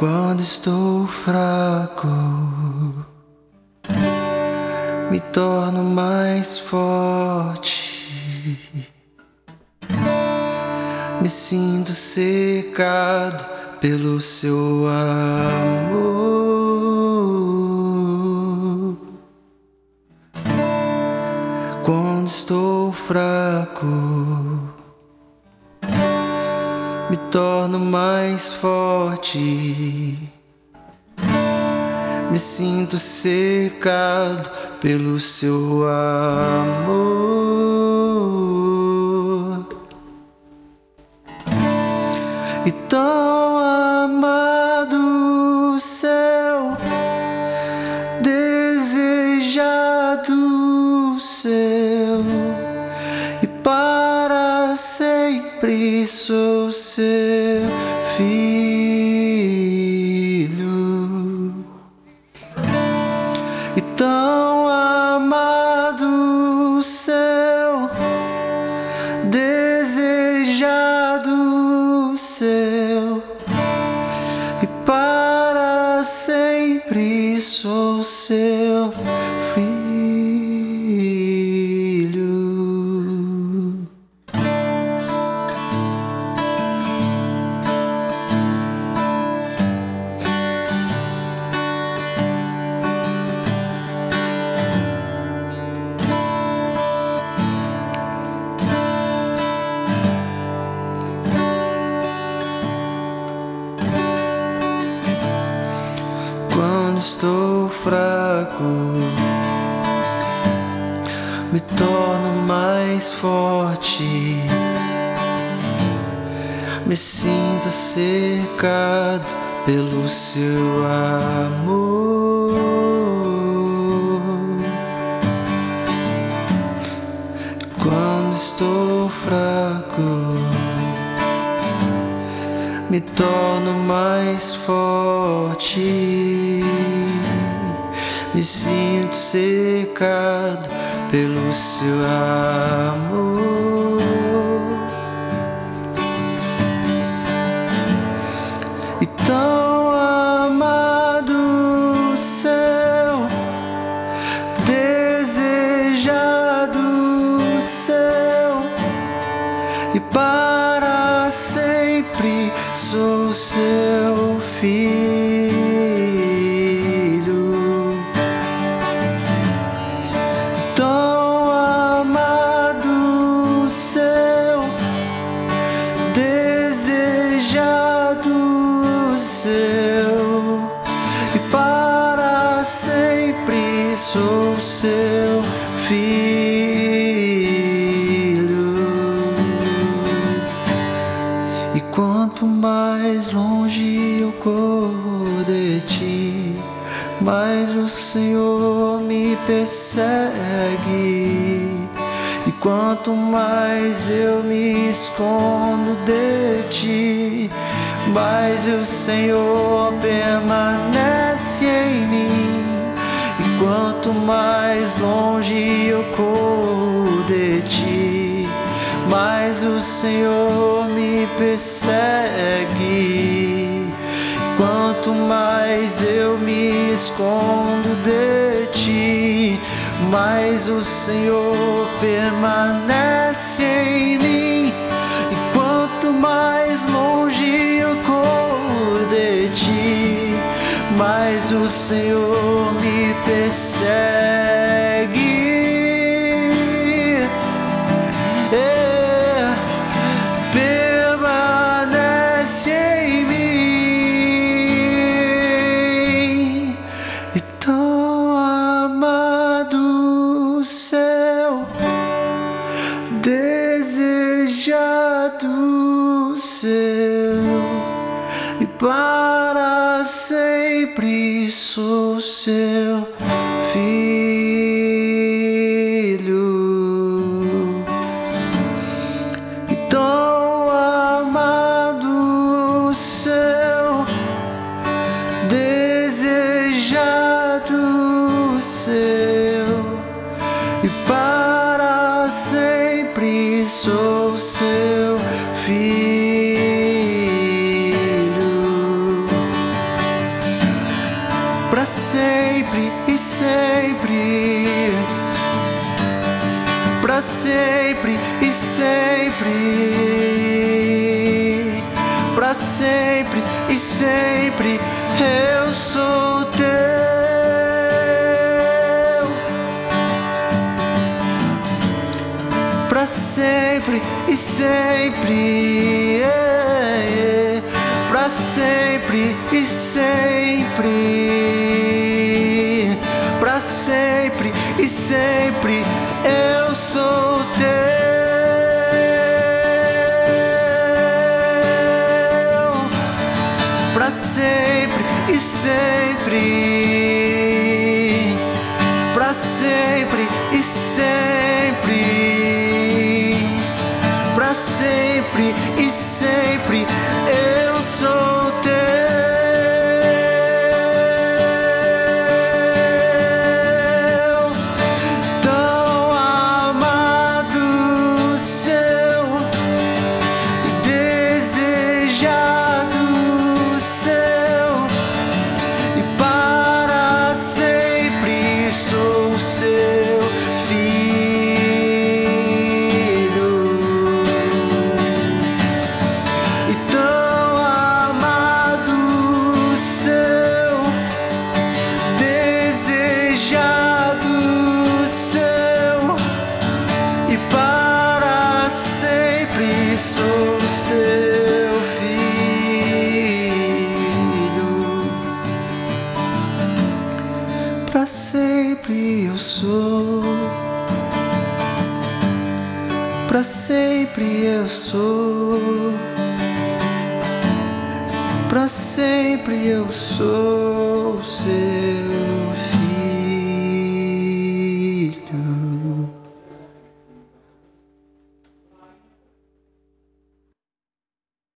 Quando estou fraco, me torno mais forte. Me sinto secado pelo seu amor. Quando estou fraco, me torno mais forte. Me sinto secado pelo seu amor. Sempre sou seu filho. E tão amado céu, desejado céu, e para sempre sou seu filho. Estou fraco, me torno mais forte. Me sinto cercado pelo seu amor. Me torno mais forte. Me sinto secado pelo seu amor. E tão amado céu, desejado céu, e para sempre sou seu filho. Tão amado céu, desejado seu, e para sempre sou seu mais longe eu corro de ti, mais o Senhor me persegue. E quanto mais eu me escondo de ti, mais o Senhor permanece em mim. E quanto mais longe eu corro de ti, mais o Senhor me persegue. Quanto mais eu me escondo de ti, mais o Senhor permanece em mim. E quanto mais longe eu corro de ti, mais o Senhor me persegue. E para sempre sou seu filho. E tão amado céu, desejado seu, e para sempre sou seu filho. Sempre, para sempre e sempre eu sou teu. Para sempre e sempre, yeah, yeah. para sempre e sempre, para sempre e sempre eu sempre. Para sempre e sempre, para sempre e sempre Para sempre eu sou. Para sempre eu sou. Para sempre eu sou seu